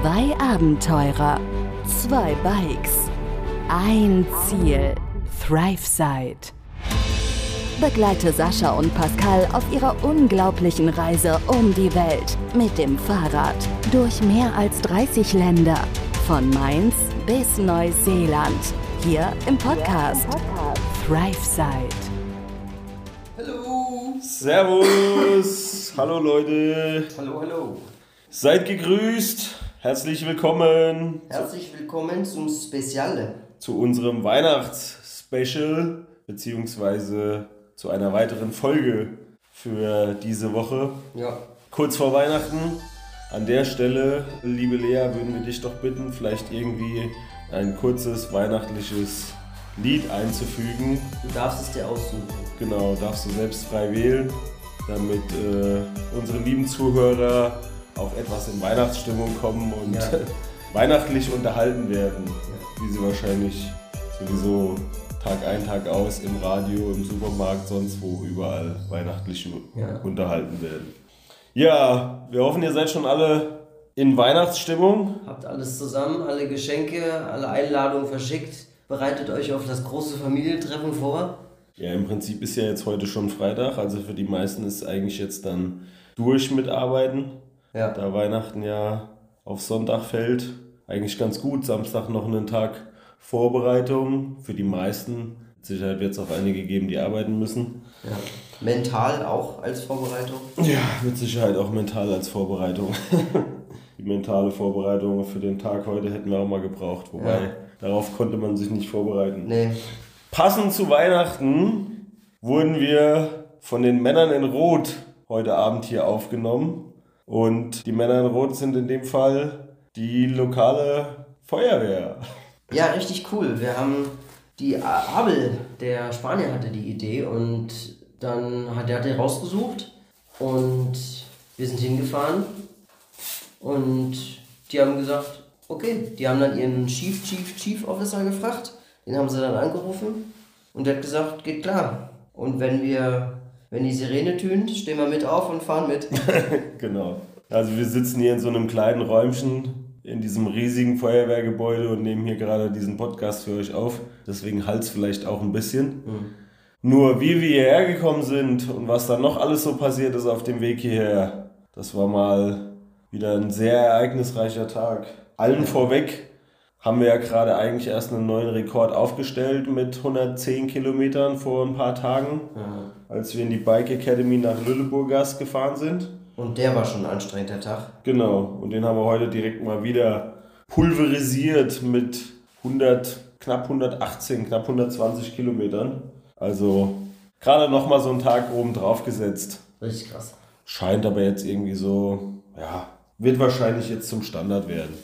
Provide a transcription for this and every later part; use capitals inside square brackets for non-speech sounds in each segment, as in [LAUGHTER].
Zwei Abenteurer, zwei Bikes, ein Ziel, ThriveSide. Begleite Sascha und Pascal auf ihrer unglaublichen Reise um die Welt mit dem Fahrrad durch mehr als 30 Länder, von Mainz bis Neuseeland, hier im Podcast ThriveSide. Hallo. Servus. hallo Leute. Hallo, hallo. Seid gegrüßt. Herzlich willkommen Herzlich willkommen zum Speziale. zu unserem Weihnachtsspecial beziehungsweise zu einer weiteren Folge für diese Woche. Ja. Kurz vor Weihnachten. An der Stelle, liebe Lea, würden wir dich doch bitten, vielleicht irgendwie ein kurzes weihnachtliches Lied einzufügen. Du darfst es dir aussuchen. Genau, darfst du selbst frei wählen, damit äh, unsere lieben Zuhörer auch etwas in Weihnachtsstimmung kommen und Ja. [LAUGHS] weihnachtlich unterhalten werden, wie sie wahrscheinlich sowieso Tag ein, Tag aus im Radio, im Supermarkt, sonst wo überall weihnachtlich Ja. unterhalten werden. Ja, wir hoffen, ihr seid schon alle in Weihnachtsstimmung. Habt alles zusammen, alle Geschenke, alle Einladungen verschickt. Bereitet euch auf das große Familientreffen vor. Ja, im Prinzip ist ja jetzt heute schon Freitag, also für die meisten ist eigentlich jetzt dann durch mit Arbeiten. Ja. Da Weihnachten ja auf Sonntag fällt, eigentlich ganz gut. Samstag noch einen Tag Vorbereitung für die meisten. Mit Sicherheit wird es auch einige geben, die arbeiten müssen. ja. Mental auch als Vorbereitung. Ja, mit Sicherheit auch mental als Vorbereitung. [LAUGHS] die mentale Vorbereitung für den Tag heute hätten wir auch mal gebraucht, wobei Ja. darauf konnte man sich nicht vorbereiten. Nee. Passend zu Weihnachten wurden wir von den Männern in Rot heute Abend hier aufgenommen. Und die Männer in Rot sind in dem Fall die lokale Feuerwehr. Ja, richtig cool. Wir haben die Abel, der Spanier, hatte die Idee und dann hat er die rausgesucht und wir sind hingefahren und die haben gesagt, okay, die haben dann ihren Chief, Chief, Chief Officer gefragt, den haben sie dann angerufen und der hat gesagt, geht klar. Und wenn wir, wenn die Sirene tönt, stehen wir mit auf und fahren mit. [LAUGHS] Genau. Also wir sitzen hier in so einem kleinen Räumchen in diesem riesigen Feuerwehrgebäude und nehmen hier gerade diesen Podcast für euch auf. Deswegen halt's vielleicht auch ein bisschen. Nur wie wir hierher gekommen sind und was dann noch alles so passiert ist auf dem Weg hierher, das war mal wieder ein sehr ereignisreicher Tag. Allen vorweg haben wir ja gerade eigentlich erst einen neuen Rekord aufgestellt mit 110 Kilometern vor ein paar Tagen, als wir in die Bike Academy nach Lüneburgas gefahren sind. Und der war schon ein anstrengender Tag. Genau, und den haben wir heute direkt mal wieder pulverisiert mit 100, knapp 118, knapp 120 Kilometern. Also gerade nochmal so einen Tag oben drauf gesetzt. Richtig krass. Scheint aber jetzt irgendwie so, ja, wird wahrscheinlich jetzt zum Standard werden.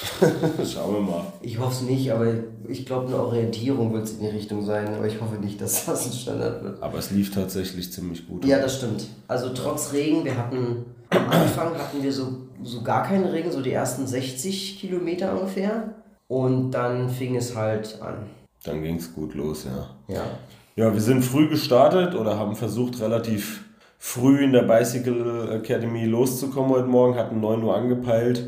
[LAUGHS] Schauen wir mal. Ich hoffe es nicht, aber ich glaube, eine Orientierung wird es in die Richtung sein. Aber ich hoffe nicht, dass das ein Standard wird. Aber es lief tatsächlich ziemlich gut. Ja, das stimmt. Also trotz Regen, wir hatten am Anfang hatten wir so, so gar keinen Regen, so die ersten 60 Kilometer ungefähr. Und dann fing es halt an. Dann ging es gut los, ja. Ja. Ja, wir sind früh gestartet oder haben versucht, relativ früh in der Bicycle Academy loszukommen heute Morgen, hatten 9 Uhr angepeilt.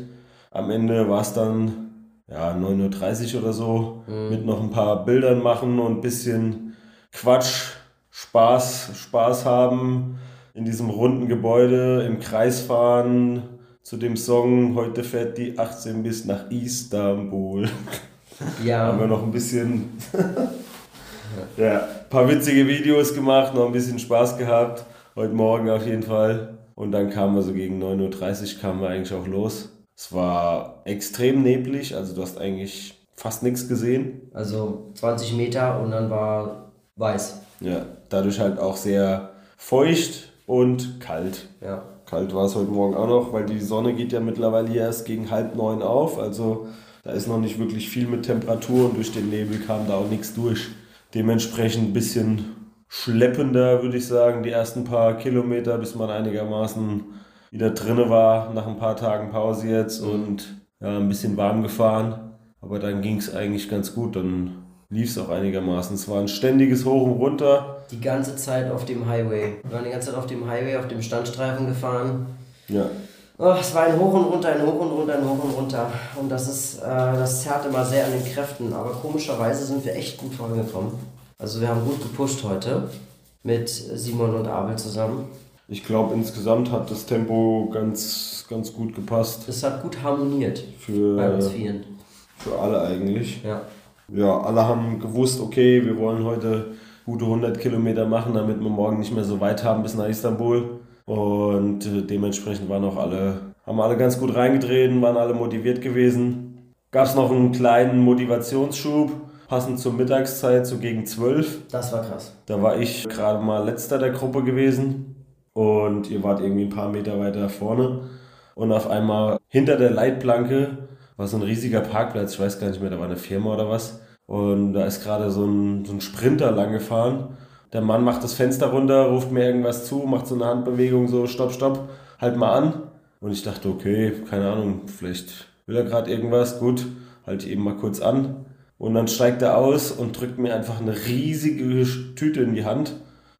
Am Ende war es dann ja, 9.30 Uhr oder so, mit noch ein paar Bildern machen und ein bisschen Quatsch, Spaß, Spaß haben in diesem runden Gebäude, im Kreis fahren, zu dem Song Heute fährt die 18 bis nach Istanbul [LAUGHS] haben wir Ja, noch ein bisschen [LAUGHS] ja, ein paar witzige Videos gemacht, noch ein bisschen Spaß gehabt. Heute Morgen auf jeden Fall. Und dann kamen wir so gegen 9.30 Uhr kamen wir eigentlich auch los. Es war extrem neblig, also du hast eigentlich fast nichts gesehen. also 20 Meter und dann war weiß. Ja, dadurch halt auch sehr feucht und kalt. Ja. Kalt war es heute Morgen auch noch, weil die Sonne geht ja mittlerweile hier erst gegen halb neun auf. Also da ist noch nicht wirklich viel mit Temperatur und durch den Nebel kam da auch nichts durch. Dementsprechend ein bisschen schleppender, würde ich sagen, die ersten paar Kilometer, bis man einigermaßen wieder drinne war, nach ein paar Tagen Pause jetzt und ja, ein bisschen warm gefahren. Aber dann ging es eigentlich ganz gut, dann lief es auch einigermaßen. Es war ein ständiges Hoch und Runter. Die ganze Zeit auf dem Highway. Wir waren die ganze Zeit auf dem Highway, auf dem Standstreifen gefahren. Ja, Oh, es war ein Hoch und runter, ein Hoch und runter, ein Hoch und runter. Und das ist, äh, das zerrt immer sehr an den Kräften. Aber komischerweise sind wir echt gut vorangekommen. Also wir haben gut gepusht heute mit Simon und Abel zusammen. Ich glaube, insgesamt hat das Tempo ganz, ganz gut gepasst. Es hat gut harmoniert für, bei uns vielen. Für alle eigentlich. Ja. Ja, alle haben gewusst, okay, wir wollen heute gute 100 Kilometer machen, damit wir morgen nicht mehr so weit haben bis nach Istanbul. Und äh, dementsprechend waren auch alle, haben alle ganz gut reingetreten, waren alle motiviert gewesen. Gab es noch einen kleinen Motivationsschub, passend zur Mittagszeit, so gegen 12. Das war krass. Da war ich gerade mal letzter der Gruppe gewesen und ihr wart irgendwie ein paar Meter weiter vorne. Und auf einmal hinter der Leitplanke war so ein riesiger Parkplatz, ich weiß gar nicht mehr, da war eine Firma oder was. Und da ist gerade so ein, so ein Sprinter lang gefahren. Der Mann macht das Fenster runter, ruft mir irgendwas zu, macht so eine Handbewegung, so stopp, stopp, halt mal an. Und ich dachte, okay, keine Ahnung, vielleicht will er gerade irgendwas, gut, halt eben mal kurz an. Und dann steigt er aus und drückt mir einfach eine riesige Tüte in die Hand.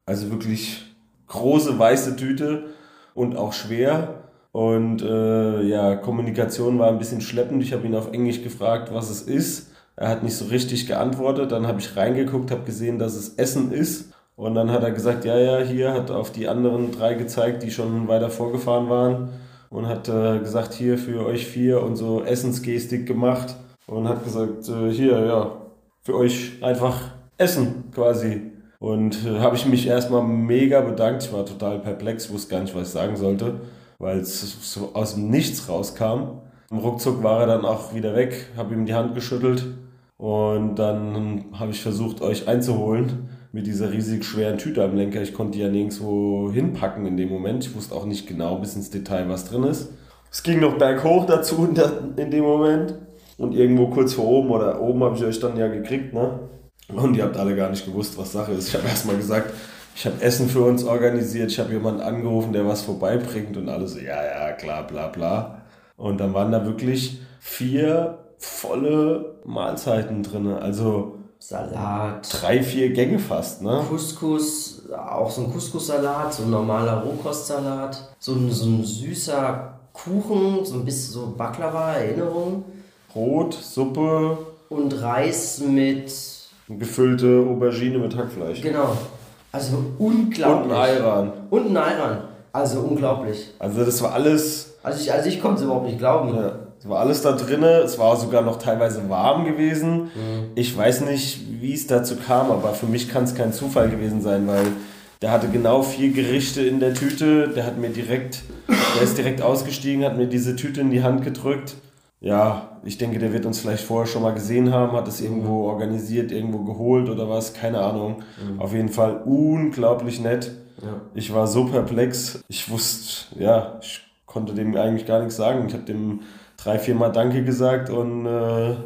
Also wirklich große weiße Tüte und auch schwer. Und äh, ja, Kommunikation war ein bisschen schleppend. Ich habe ihn auf Englisch gefragt, was es ist. Er hat nicht so richtig geantwortet. Dann habe ich reingeguckt, habe gesehen, dass es Essen ist. Und dann hat er gesagt, ja, ja, hier hat auf die anderen drei gezeigt, die schon weiter vorgefahren waren. Und hat äh, gesagt, hier für euch vier und so Essensgestik gemacht. Und hat gesagt, äh, hier, ja, für euch einfach Essen quasi. Und äh, habe ich mich erstmal mega bedankt. Ich war total perplex, wusste gar nicht, was ich sagen sollte, weil es so aus dem Nichts rauskam. Im Ruckzuck war er dann auch wieder weg, habe ihm die Hand geschüttelt und dann habe ich versucht, euch einzuholen mit dieser riesig schweren Tüte am Lenker. Ich konnte die ja nirgendwo hinpacken in dem Moment. Ich wusste auch nicht genau bis ins Detail, was drin ist. Es ging noch berghoch dazu in, dem Moment. Und irgendwo kurz vor oben oder oben habe ich euch dann ja gekriegt, ne? Und ihr habt alle gar nicht gewusst, was Sache ist. Ich habe erstmal gesagt, ich habe Essen für uns organisiert, ich habe jemanden angerufen, der was vorbeibringt und alle so, ja, ja, klar, bla, bla. Und dann waren da wirklich vier volle Mahlzeiten drin. Also Salat. Drei, vier Gänge fast, ne? Couscous, auch so ein Couscous-Salat, so ein normaler Rohkostsalat, so ein, so ein süßer Kuchen, so ein bisschen so Baklava-Erinnerung. Brot, Suppe. Und Reis mit Gefüllte Aubergine mit Hackfleisch. Genau. Also unglaublich. Und ein Ayran. Und ein Ayran. Also unglaublich. Also das war alles. Also ich, also ich konnte es überhaupt nicht glauben. Ja. Es war alles da drin. Es war sogar noch teilweise warm gewesen. Mhm. Ich weiß nicht, wie es dazu kam, aber für mich kann es kein Zufall gewesen sein, weil der hatte genau vier Gerichte in der Tüte. Der hat mir direkt, der ist direkt ausgestiegen, hat mir diese Tüte in die Hand gedrückt. Ja, ich denke, der wird uns vielleicht vorher schon mal gesehen haben, hat es irgendwo organisiert, irgendwo geholt oder was, keine Ahnung. Mhm. Auf jeden Fall unglaublich nett. Ja. Ich war so perplex. Ich wusste, ja, ich konnte dem eigentlich gar nichts sagen. Ich habe dem drei, vier Mal Danke gesagt und äh,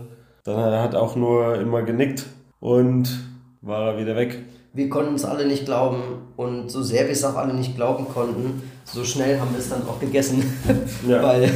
dann hat er auch nur immer genickt und war er wieder weg. Wir konnten es alle nicht glauben und so sehr wir es auch alle nicht glauben konnten, so schnell haben wir es dann auch gegessen. Ja. [LAUGHS] Weil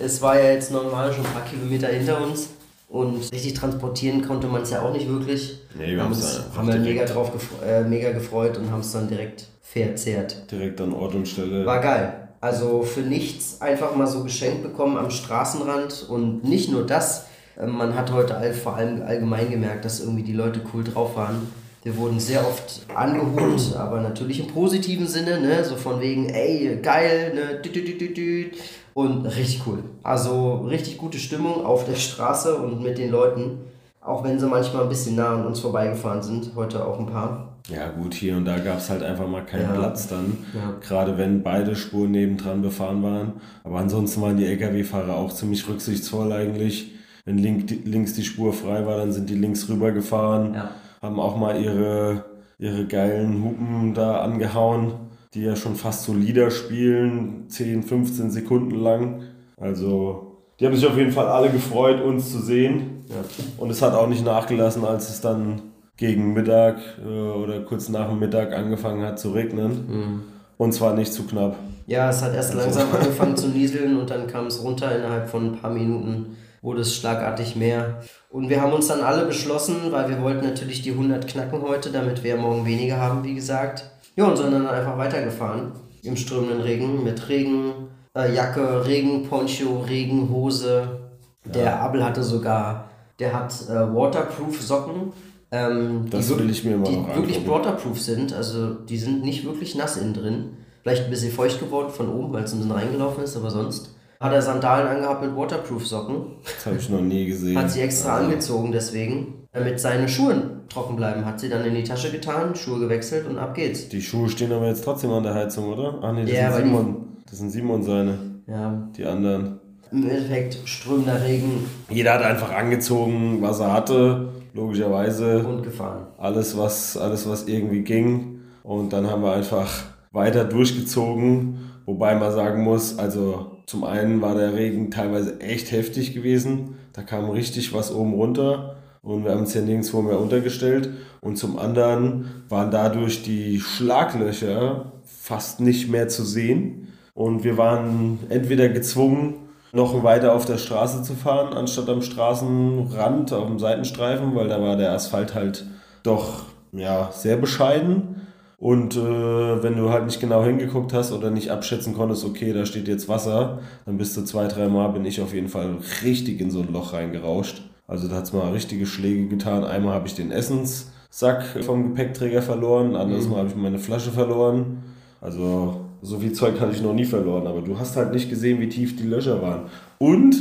es war ja jetzt normal schon ein paar Kilometer hinter uns und richtig transportieren konnte man es ja auch nicht wirklich. Nee, wir haben uns haben wir mega drauf gefreut, äh, mega gefreut und haben es dann direkt verzehrt. Direkt an Ort und Stelle. War geil. Also für nichts einfach mal so geschenkt bekommen am Straßenrand und nicht nur das. Äh, man hat heute all, vor allem allgemein gemerkt, dass irgendwie die Leute cool drauf waren. Wir wurden sehr oft angeholt, [CLEARS THROAT] aber natürlich im positiven Sinne, ne? so von wegen, ey, geil, ne? Dü, dü, dü, und richtig cool. Also richtig gute Stimmung auf der Straße und mit den Leuten. Auch wenn sie manchmal ein bisschen nah an uns vorbeigefahren sind, heute auch ein paar. Ja, gut, hier und da gab es halt einfach mal keinen ja. Platz dann. Ja. Gerade wenn beide Spuren nebendran befahren waren. Aber ansonsten waren die Lkw-Fahrer auch ziemlich rücksichtsvoll eigentlich. Wenn link, links die Spur frei war, dann sind die links rüber gefahren. Ja. Haben auch mal ihre, ihre geilen Hupen da angehauen die ja schon fast so Lieder spielen, 10, 15 Sekunden lang. Also, die haben sich auf jeden Fall alle gefreut, uns zu sehen. Ja. Und es hat auch nicht nachgelassen, als es dann gegen Mittag äh, oder kurz nach dem Mittag angefangen hat zu regnen. Mhm. Und zwar nicht zu knapp. Ja, es hat erst also. langsam [LAUGHS] angefangen zu nieseln und dann kam es runter innerhalb von ein paar Minuten wurde es schlagartig mehr. Und wir haben uns dann alle beschlossen, weil wir wollten natürlich die 100 knacken heute, damit wir morgen weniger haben, wie gesagt. Ja, und sind dann einfach weitergefahren im strömenden Regen mit Regen, Äh, Jacke, Regenponcho, Regenhose. Der Ja. Abel hatte sogar, der hat äh, Waterproof Socken. Ähm, Das die, will ich mir mal die wirklich waterproof sind. Also die sind nicht wirklich nass innen drin. Vielleicht ein bisschen feucht geworden von oben, weil es ein bisschen reingelaufen ist, aber sonst hat er Sandalen angehabt mit Waterproof Socken. Das habe ich noch nie gesehen. Hat sie extra Also, angezogen deswegen, damit seine Schuhe trocken bleiben. Hat sie dann in die Tasche getan, Schuhe gewechselt und ab geht's. Die Schuhe stehen aber jetzt trotzdem an der Heizung, oder? Ach nee, das, Ja, sind, Simon, das sind Simon seine, Ja, die anderen. im Endeffekt strömender Regen Jeder hat einfach angezogen, was er hatte, logischerweise. und gefahren. Alles was, alles, was irgendwie ging. Und dann haben wir einfach weiter durchgezogen. Wobei man sagen muss, also zum einen war der Regen teilweise echt heftig gewesen. Da kam richtig was oben runter. Und wir haben es ja nirgendwo mehr untergestellt. Und zum anderen waren dadurch die Schlaglöcher fast nicht mehr zu sehen. Und wir waren entweder gezwungen, noch weiter auf der Straße zu fahren, anstatt am Straßenrand, auf dem Seitenstreifen, weil da war der Asphalt halt doch ja, sehr bescheiden. Und äh, wenn du halt nicht genau hingeguckt hast oder nicht abschätzen konntest, okay, da steht jetzt Wasser, dann bist du zwei, dreimal, bin ich auf jeden Fall richtig in so ein Loch reingerauscht. Also da hat es mal richtige Schläge getan. Einmal habe ich den Essenssack vom Gepäckträger verloren, anderes Mal habe ich meine Flasche verloren. Also so viel Zeug hatte ich noch nie verloren, aber du hast halt nicht gesehen, wie tief die Löcher waren. Und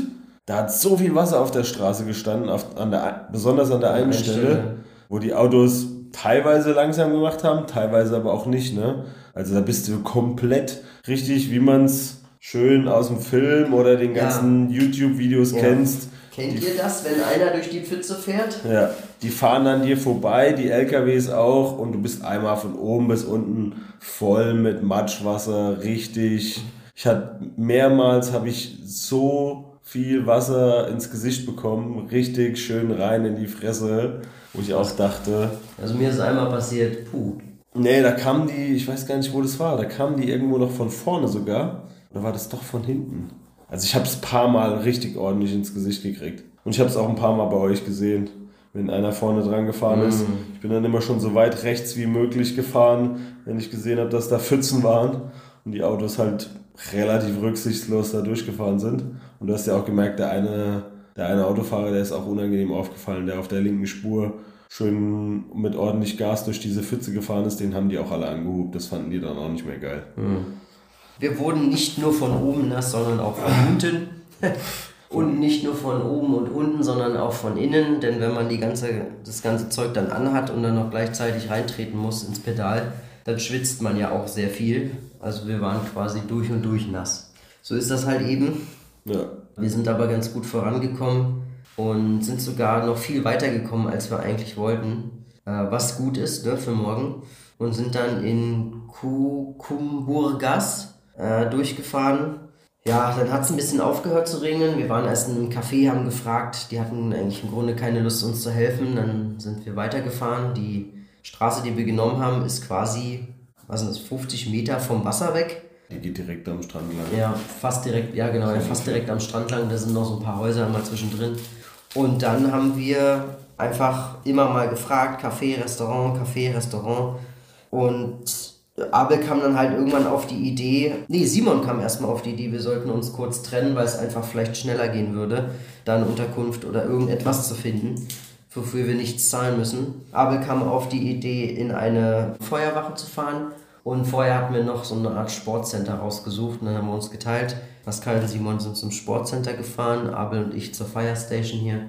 da hat so viel Wasser auf der Straße gestanden, auf, an der, besonders an der einen einen Stelle, Stelle. wo die Autos teilweise langsam gemacht haben, teilweise aber auch nicht. Ne? Also da bist du komplett richtig, wie man es schön aus dem Film oder den Ja. ganzen YouTube-Videos Ja. kennst. Kennt ihr das, wenn einer durch die Pfütze fährt? Ja, die fahren an dir vorbei, die LKWs auch, und du bist einmal von oben bis unten voll mit Matschwasser, richtig. Ich hatte mehrmals habe ich so viel Wasser ins Gesicht bekommen, richtig schön rein in die Fresse, wo ich auch dachte, Also mir ist einmal passiert, puh. nee, da kamen die, ich weiß gar nicht, wo das war, da kamen die irgendwo noch von vorne sogar, oder war das doch von hinten? Also ich habe es ein paar Mal richtig ordentlich ins Gesicht gekriegt. Und ich habe es auch ein paar Mal bei euch gesehen, wenn einer vorne dran gefahren ist. Ich bin dann immer schon so weit rechts wie möglich gefahren, wenn ich gesehen habe, dass da Pfützen waren und die Autos halt relativ rücksichtslos da durchgefahren sind. Und du hast ja auch gemerkt, der eine, der eine Autofahrer, der ist auch unangenehm aufgefallen, der auf der linken Spur schön mit ordentlich Gas durch diese Pfütze gefahren ist, den haben die auch alle angehubt. Das fanden die dann auch nicht mehr geil. Wir wurden nicht nur von oben nass, sondern auch von unten. [LAUGHS] Und nicht nur von oben und unten, sondern auch von innen. Denn wenn man die ganze, das ganze Zeug dann anhat und dann noch gleichzeitig reintreten muss ins Pedal, dann schwitzt man ja auch sehr viel. Also wir waren quasi durch und durch nass. So ist das halt eben. Ja. Wir sind aber ganz gut vorangekommen und sind sogar noch viel weiter gekommen, als wir eigentlich wollten. Äh, was gut ist ne, für morgen. Und sind dann in Kukumburgas äh, durchgefahren. Ja, dann hat es ein bisschen aufgehört zu regnen. Wir waren erst in einem Café, haben gefragt. Die hatten eigentlich im Grunde keine Lust, uns zu helfen. Dann sind wir weitergefahren. Die Straße, die wir genommen haben, ist quasi, was sind das, 50 Meter vom Wasser weg. Die geht direkt am Strand lang. Ja, fast direkt, ja genau, ja, fast direkt am Strand lang. Da sind noch so ein paar Häuser mal zwischendrin. Und dann haben wir einfach immer mal gefragt, Café, Restaurant, Café, Restaurant. Und Abel kam dann halt irgendwann auf die Idee, nee, Simon kam erstmal auf die Idee, wir sollten uns kurz trennen, weil es einfach vielleicht schneller gehen würde, da eine Unterkunft oder irgendetwas zu finden, wofür wir nichts zahlen müssen. Abel kam auf die Idee, in eine Feuerwache zu fahren. Und vorher hatten wir noch so eine Art Sportcenter rausgesucht und dann haben wir uns geteilt. Pascal und Simon sind zum Sportcenter gefahren, Abel und ich zur Fire Station hier.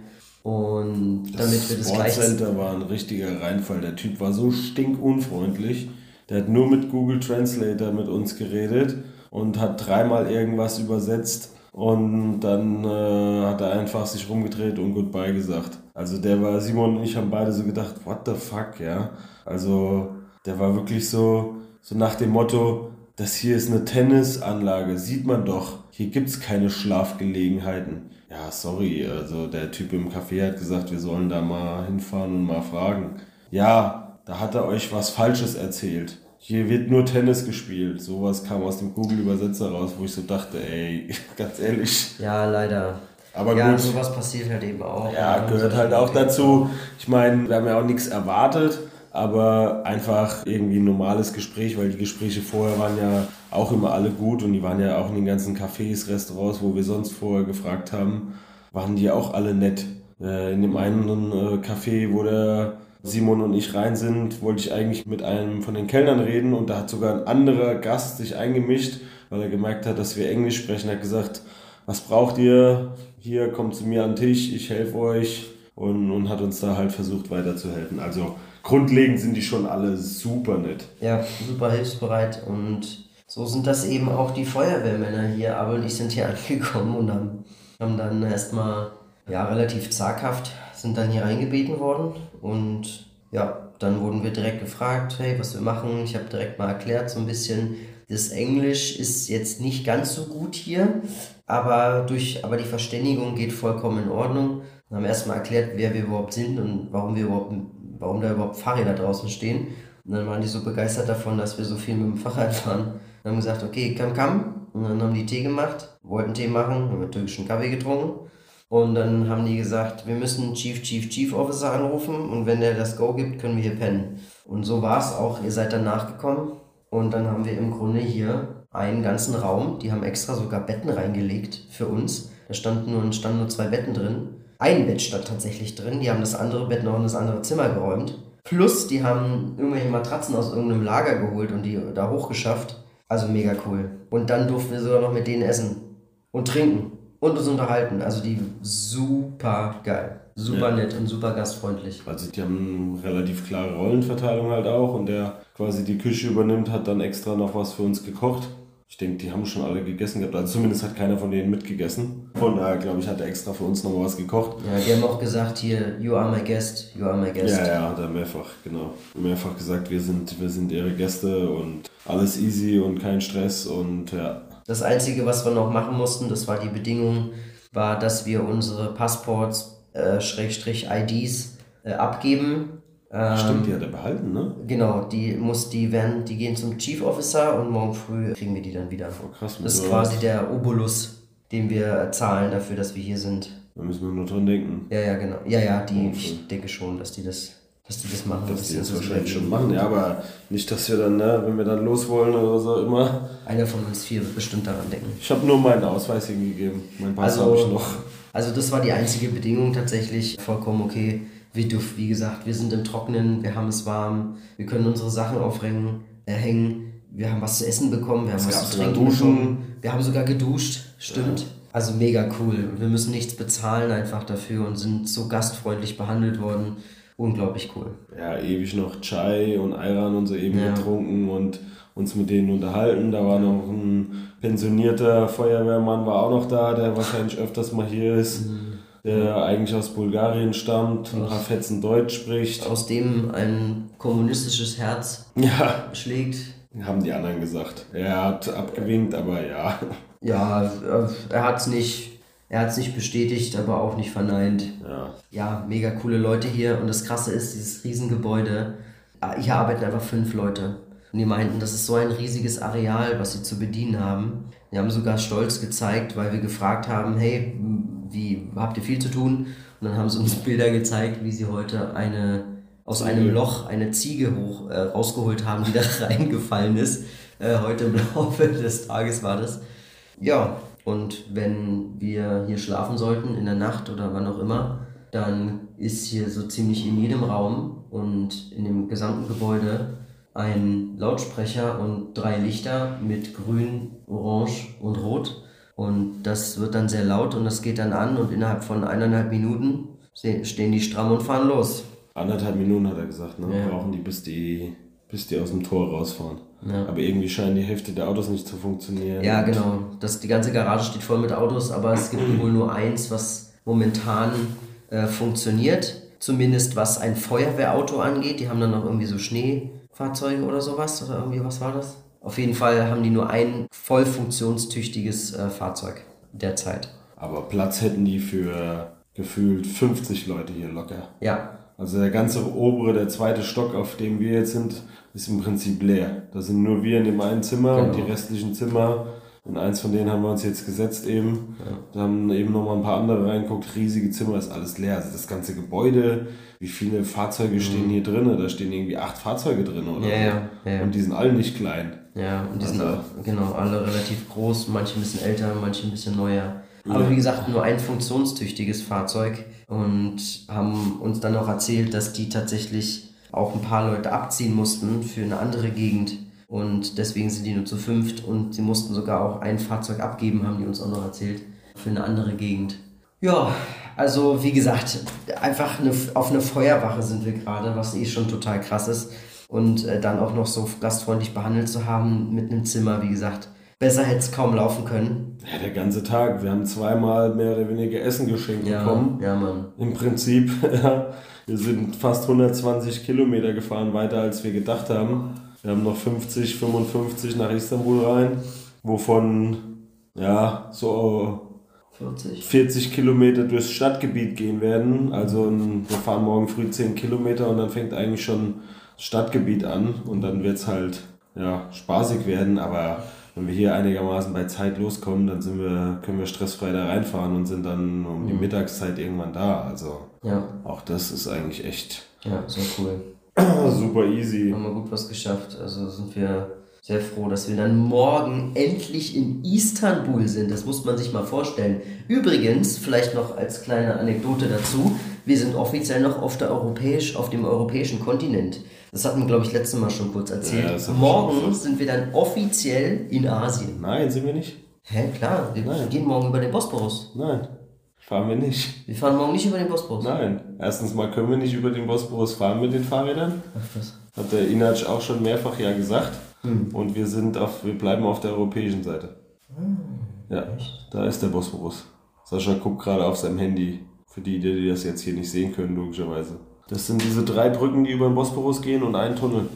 Und damit wir das gleich. Sportcenter war ein richtiger Reinfall. Der Typ war so stinkunfreundlich. Der hat nur mit Google Translator mit uns geredet und hat dreimal irgendwas übersetzt. Und dann äh, hat er einfach sich rumgedreht und Goodbye gesagt. Also der war, Simon und ich haben beide so gedacht, what the fuck, ja. Also der war wirklich so, so nach dem Motto, das hier ist eine Tennisanlage, sieht man doch. Hier gibt's keine Schlafgelegenheiten. Ja, sorry, also der Typ im Café hat gesagt, wir sollen da mal hinfahren und mal fragen. Ja, da hat er euch was Falsches erzählt. Hier wird nur Tennis gespielt. Sowas kam aus dem Google-Übersetzer raus, wo ich so dachte, ey, [LAUGHS] ganz ehrlich. Ja, leider. Aber ja, gut. sowas passiert halt eben auch. Ja, gehört halt auch dazu. Ich meine, wir haben ja auch nichts erwartet. Aber einfach irgendwie ein normales Gespräch, weil die Gespräche vorher waren ja auch immer alle gut und die waren ja auch in den ganzen Cafés, Restaurants, wo wir sonst vorher gefragt haben, waren die auch alle nett. Äh, in dem einen äh, Café, wo der Simon und ich rein sind, wollte ich eigentlich mit einem von den Kellnern reden und da hat sogar ein anderer Gast sich eingemischt, weil er gemerkt hat, dass wir Englisch sprechen. Er hat gesagt, was braucht ihr? Hier kommt zu mir an den Tisch, ich helfe euch und, und hat uns da halt versucht weiterzuhelfen. Also grundlegend sind die schon alle super nett. Ja, super hilfsbereit und so sind das eben auch die Feuerwehrmänner hier. Aber und ich sind hier [LAUGHS] angekommen und haben, haben dann erstmal ja, relativ zaghaft sind dann hier eingebeten worden und ja, dann wurden wir direkt gefragt, hey, was wir machen. Ich habe direkt mal erklärt, so ein bisschen, das Englisch ist jetzt nicht ganz so gut hier, aber, durch, aber die Verständigung geht vollkommen in Ordnung. Wir haben erstmal erklärt, wer wir überhaupt sind und warum wir überhaupt, warum da überhaupt Fahrräder draußen stehen. Und dann waren die so begeistert davon, dass wir so viel mit dem Fahrrad fahren. Dann haben gesagt, okay, komm, komm. Und dann haben die Tee gemacht, wollten Tee machen, haben wir türkischen Kaffee getrunken. Und dann haben die gesagt, wir müssen Chief, Chief, Chief Officer anrufen und wenn der das Go gibt, können wir hier pennen. Und so war es auch. Ihr seid dann nachgekommen und dann haben wir im Grunde hier einen ganzen Raum. Die haben extra sogar Betten reingelegt für uns. Da standen nur, standen nur zwei Betten drin. Ein Bett stand tatsächlich drin. Die haben das andere Bett noch in das andere Zimmer geräumt. Plus, die haben irgendwelche Matratzen aus irgendeinem Lager geholt und die da hochgeschafft. Also mega cool. Und dann durften wir sogar noch mit denen essen und trinken und uns unterhalten. Also die super geil. Super ja. nett und super gastfreundlich. Also die haben eine relativ klare Rollenverteilung halt auch und der quasi die Küche übernimmt, hat dann extra noch was für uns gekocht. Ich denke, die haben schon alle gegessen gehabt. Also zumindest hat keiner von denen mitgegessen. Von daher, glaube ich, hat er extra für uns nochmal was gekocht. Ja, die haben auch gesagt hier, you are my guest, you are my guest. Ja, ja, hat er mehrfach, genau. Mehrfach gesagt, wir sind, wir sind ihre Gäste und alles easy und kein Stress und ja, das Einzige, was wir noch machen mussten, das war die Bedingung, war, dass wir unsere Passports, äh, Schrägstrich IDs äh, abgeben. Ähm, Stimmt, die hat er behalten, ne? Genau, die muss, die werden, die gehen zum Chief Officer und morgen früh kriegen wir die dann wieder. Oh, krass, das ist quasi der Obolus, den wir zahlen dafür, dass wir hier sind. Da müssen wir nur dran denken. Ja, ja, genau. Ja, ja, die, ich denke schon, dass die das dass die das machen. Dass die das wahrscheinlich schon machen, ja, aber nicht, dass wir dann, ne, wenn wir dann los wollen oder so immer. Einer von uns vier wird bestimmt daran denken. Ich habe nur meinen Ausweis hingegeben. Mein Pass also, habe ich noch. Also das war die einzige Bedingung tatsächlich. Vollkommen okay. Wir dürfen, wie gesagt, wir sind im Trockenen, wir haben es warm, wir können unsere Sachen aufhängen, äh, hängen, wir haben was zu essen bekommen, wir haben es was zu trinken bekommen, wir haben sogar geduscht, stimmt. Ja. Also mega cool. Wir müssen nichts bezahlen einfach dafür und sind so gastfreundlich behandelt worden unglaublich cool. Ja, ewig noch Chai und Ayran und so eben ja. getrunken und uns mit denen unterhalten. Da war noch ein pensionierter Feuerwehrmann, war auch noch da, der wahrscheinlich öfters mal hier ist. Mhm. Der eigentlich aus Bulgarien stammt, ein paar Fetzen Deutsch spricht. Aus dem ein kommunistisches Herz ja. schlägt. Haben die anderen gesagt. Er hat abgewinkt, aber ja. Ja, er hat es nicht er hat es nicht bestätigt, aber auch nicht verneint. Ja. ja, mega coole Leute hier. Und das Krasse ist, dieses Riesengebäude, ah, hier arbeiten einfach fünf Leute. Und die meinten, das ist so ein riesiges Areal, was sie zu bedienen haben. Die haben sogar stolz gezeigt, weil wir gefragt haben, hey, wie habt ihr viel zu tun? Und dann haben sie uns Bilder gezeigt, wie sie heute eine aus einem Loch eine Ziege hoch äh, rausgeholt haben, die da [LAUGHS] reingefallen ist. Äh, heute im Laufe [LAUGHS] des Tages war das. Ja, und wenn wir hier schlafen sollten, in der Nacht oder wann auch immer, dann ist hier so ziemlich in jedem Raum und in dem gesamten Gebäude ein Lautsprecher und drei Lichter mit grün, orange und rot. Und das wird dann sehr laut und das geht dann an und innerhalb von eineinhalb Minuten stehen die stramm und fahren los. Anderthalb Minuten hat er gesagt, ne? Ja. Brauchen die bis, die, bis die aus dem Tor rausfahren. Ja. Aber irgendwie scheinen die Hälfte der Autos nicht zu funktionieren. Ja, genau. Das, die ganze Garage steht voll mit Autos, aber es gibt wohl nur eins, was momentan äh, funktioniert. Zumindest was ein Feuerwehrauto angeht. Die haben dann noch irgendwie so Schneefahrzeuge oder sowas. Oder irgendwie, was war das? Auf jeden Fall haben die nur ein voll funktionstüchtiges äh, Fahrzeug derzeit. Aber Platz hätten die für gefühlt 50 Leute hier locker. Ja. Also der ganze obere, der zweite Stock, auf dem wir jetzt sind, ist im Prinzip leer. Da sind nur wir in dem einen Zimmer genau. und die restlichen Zimmer In eins von denen haben wir uns jetzt gesetzt eben. Ja. Da haben eben nochmal ein paar andere reingeguckt. Riesige Zimmer, ist alles leer. Also das ganze Gebäude, wie viele Fahrzeuge mhm. stehen hier drin? Da stehen irgendwie acht Fahrzeuge drin, oder? Ja, ja, ja. Und die sind alle nicht klein. Ja, und die also, sind auch, genau, alle relativ groß, manche ein bisschen älter, manche ein bisschen neuer. Aber wie gesagt, nur ein funktionstüchtiges Fahrzeug und haben uns dann auch erzählt, dass die tatsächlich auch ein paar Leute abziehen mussten für eine andere Gegend und deswegen sind die nur zu fünft und sie mussten sogar auch ein Fahrzeug abgeben, haben die uns auch noch erzählt, für eine andere Gegend. Ja, also wie gesagt, einfach eine, auf eine Feuerwache sind wir gerade, was eh schon total krass ist. Und äh, dann auch noch so gastfreundlich behandelt zu haben mit einem Zimmer, wie gesagt, besser hätte es kaum laufen können. Ja, der ganze Tag. Wir haben zweimal mehr oder weniger Essen geschenkt ja, bekommen. Ja, Mann. Im Prinzip, [LAUGHS] ja. Wir sind fast 120 Kilometer gefahren, weiter als wir gedacht haben. Wir haben noch 50, 55 nach Istanbul rein, wovon ja so 40, 40 Kilometer durchs Stadtgebiet gehen werden. Also wir fahren morgen früh 10 Kilometer und dann fängt eigentlich schon Stadtgebiet an und dann wird es halt ja, spaßig werden, aber wenn wir hier einigermaßen bei Zeit loskommen, dann sind wir, können wir stressfrei da reinfahren und sind dann um die mhm. Mittagszeit irgendwann da. Also ja. auch das ist eigentlich echt ja, so cool. [CLEARS THROAT] Super easy. Haben wir gut was geschafft. Also sind wir sehr froh, dass wir dann morgen endlich in Istanbul sind. Das muss man sich mal vorstellen. Übrigens, vielleicht noch als kleine Anekdote dazu, wir sind offiziell noch auf, der europäisch, auf dem europäischen Kontinent. Das hatten wir, glaube ich, letztes Mal schon kurz erzählt. Ja, morgen sind wir dann offiziell in Asien. Nein, sind wir nicht. Hä, klar, wir Nein. gehen morgen über den Bosporus. Nein. Fahren wir nicht. Wir fahren morgen nicht über den Bosporus. Nein. Erstens mal können wir nicht über den Bosporus fahren mit den Fahrrädern. Ach was. Hat der Inatsch auch schon mehrfach ja gesagt. Hm. Und wir sind auf, wir bleiben auf der europäischen Seite. Hm. Ja, Echt? da ist der Bosporus. Sascha guckt gerade auf seinem Handy. Für die, die das jetzt hier nicht sehen können, logischerweise. Das sind diese drei Brücken, die über den Bosporus gehen und ein Tunnel.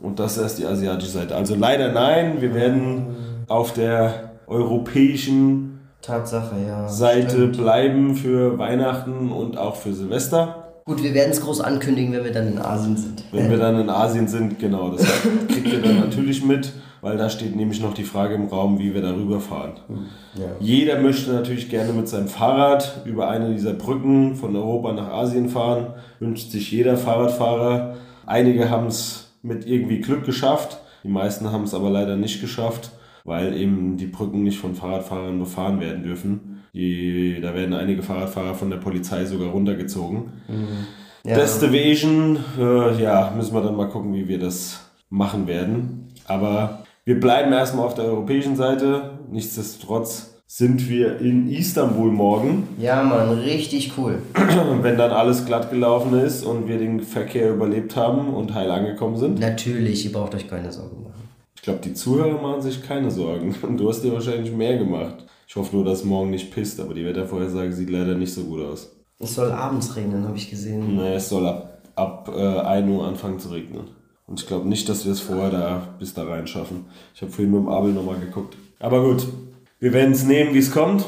Und das ist die asiatische Seite. Also leider nein, wir werden auf der europäischen Tatsache, ja. Seite stimmt. bleiben für Weihnachten und auch für Silvester. Gut, wir werden es groß ankündigen, wenn wir dann in Asien sind. Wenn wir dann in Asien sind, genau. Das [LAUGHS] kriegt ihr dann natürlich mit, weil da steht nämlich noch die Frage im Raum, wie wir darüber fahren. Hm, ja. Jeder möchte natürlich gerne mit seinem Fahrrad über eine dieser Brücken von Europa nach Asien fahren. Wünscht sich jeder Fahrradfahrer. Einige haben es mit irgendwie Glück geschafft. Die meisten haben es aber leider nicht geschafft weil eben die Brücken nicht von Fahrradfahrern befahren werden dürfen. Die, da werden einige Fahrradfahrer von der Polizei sogar runtergezogen. Mhm. Ja. Destivation, äh, ja, müssen wir dann mal gucken, wie wir das machen werden. Aber wir bleiben erstmal auf der europäischen Seite. Nichtsdestotrotz sind wir in Istanbul morgen. Ja, Mann, richtig cool. [CLEARS THROAT] Wenn dann alles glatt gelaufen ist und wir den Verkehr überlebt haben und heil angekommen sind. Natürlich, ihr braucht euch keine Sorgen machen. Ich glaube, die Zuhörer machen sich keine Sorgen. [LAUGHS] Und du hast dir wahrscheinlich mehr gemacht. Ich hoffe nur, dass morgen nicht pisst, aber die Wettervorhersage sieht leider nicht so gut aus. Es soll abends regnen, habe ich gesehen. Naja, es soll ab, ab äh, 1 Uhr anfangen zu regnen. Und ich glaube nicht, dass wir es vorher da bis da rein schaffen. Ich habe vorhin mit dem Abel nochmal geguckt. Aber gut, wir werden es nehmen, wie es kommt.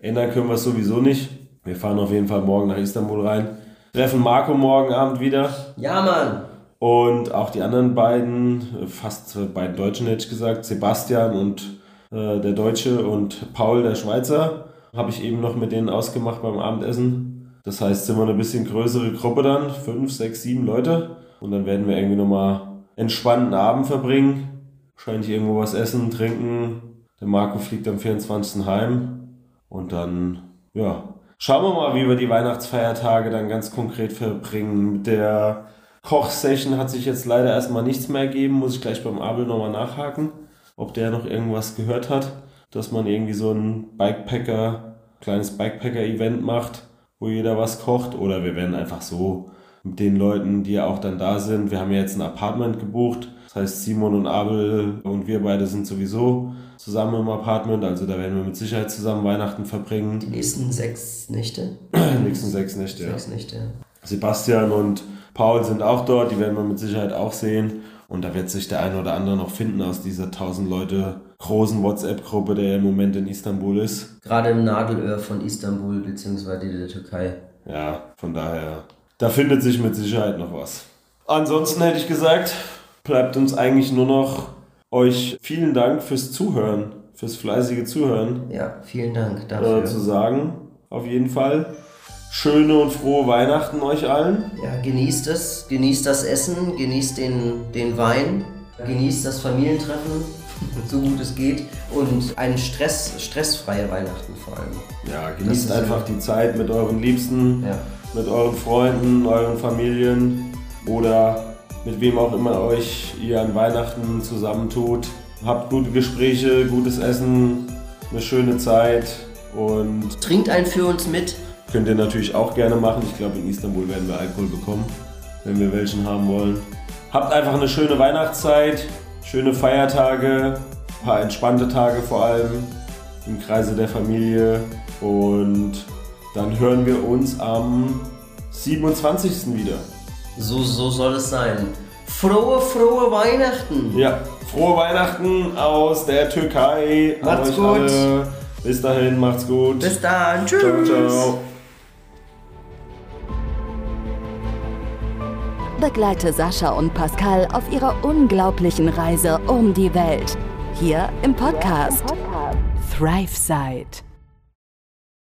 Ändern können wir es sowieso nicht. Wir fahren auf jeden Fall morgen nach Istanbul rein. Treffen Marco morgen Abend wieder. Ja, Mann. Und auch die anderen beiden, fast beiden Deutschen hätte ich gesagt, Sebastian und äh, der Deutsche und Paul, der Schweizer, habe ich eben noch mit denen ausgemacht beim Abendessen. Das heißt, sind wir eine bisschen größere Gruppe dann, fünf, sechs, sieben Leute. Und dann werden wir irgendwie nochmal entspannten Abend verbringen. Wahrscheinlich irgendwo was essen, trinken. Der Marco fliegt am 24. heim. Und dann, ja, schauen wir mal, wie wir die Weihnachtsfeiertage dann ganz konkret verbringen. Mit der Kochsession hat sich jetzt leider erstmal nichts mehr ergeben. Muss ich gleich beim Abel nochmal nachhaken, ob der noch irgendwas gehört hat, dass man irgendwie so ein Bikepacker, kleines Bikepacker-Event macht, wo jeder was kocht. Oder wir werden einfach so mit den Leuten, die ja auch dann da sind. Wir haben ja jetzt ein Apartment gebucht. Das heißt, Simon und Abel und wir beide sind sowieso zusammen im Apartment. Also da werden wir mit Sicherheit zusammen Weihnachten verbringen. Die nächsten sechs Nächte? [CLEARS THROAT] Die nächsten sechs Nächte, sechs ja. Nächte. Sebastian und Paul sind auch dort, die werden wir mit Sicherheit auch sehen. Und da wird sich der eine oder andere noch finden aus dieser 1000 Leute großen WhatsApp-Gruppe, der im Moment in Istanbul ist. Gerade im Nadelöhr von Istanbul bzw. der Türkei. Ja, von daher, da findet sich mit Sicherheit noch was. Ansonsten hätte ich gesagt, bleibt uns eigentlich nur noch euch vielen Dank fürs Zuhören, fürs fleißige Zuhören Ja, vielen Dank dafür. äh, zu sagen. Auf jeden Fall. Schöne und frohe Weihnachten euch allen. Ja, genießt es, genießt das Essen, genießt den, den Wein, genießt das Familientreffen, [LAUGHS] so gut es geht und ein Stress, stressfreie Weihnachten vor allem. Ja, genießt einfach die Zeit mit euren Liebsten, Ja. Mit euren Freunden, euren Familien oder mit wem auch immer euch ihr an Weihnachten zusammentut. Habt gute Gespräche, gutes Essen, eine schöne Zeit und Trinkt einen für uns mit. könnt ihr natürlich auch gerne machen. Ich glaube, in Istanbul werden wir Alkohol bekommen, wenn wir welchen haben wollen. Habt einfach eine schöne Weihnachtszeit, schöne Feiertage, ein paar entspannte Tage vor allem im Kreise der Familie und dann hören wir uns am 27. wieder. So, so soll es sein. Frohe, frohe Weihnachten! Ja, frohe Weihnachten aus der Türkei. Macht's gut. alle. Bis dahin, macht's gut. Bis dann, tschüss! ciao, ciao. Begleite Sascha und Pascal auf ihrer unglaublichen Reise um die Welt. Hier im Podcast ThriveSide.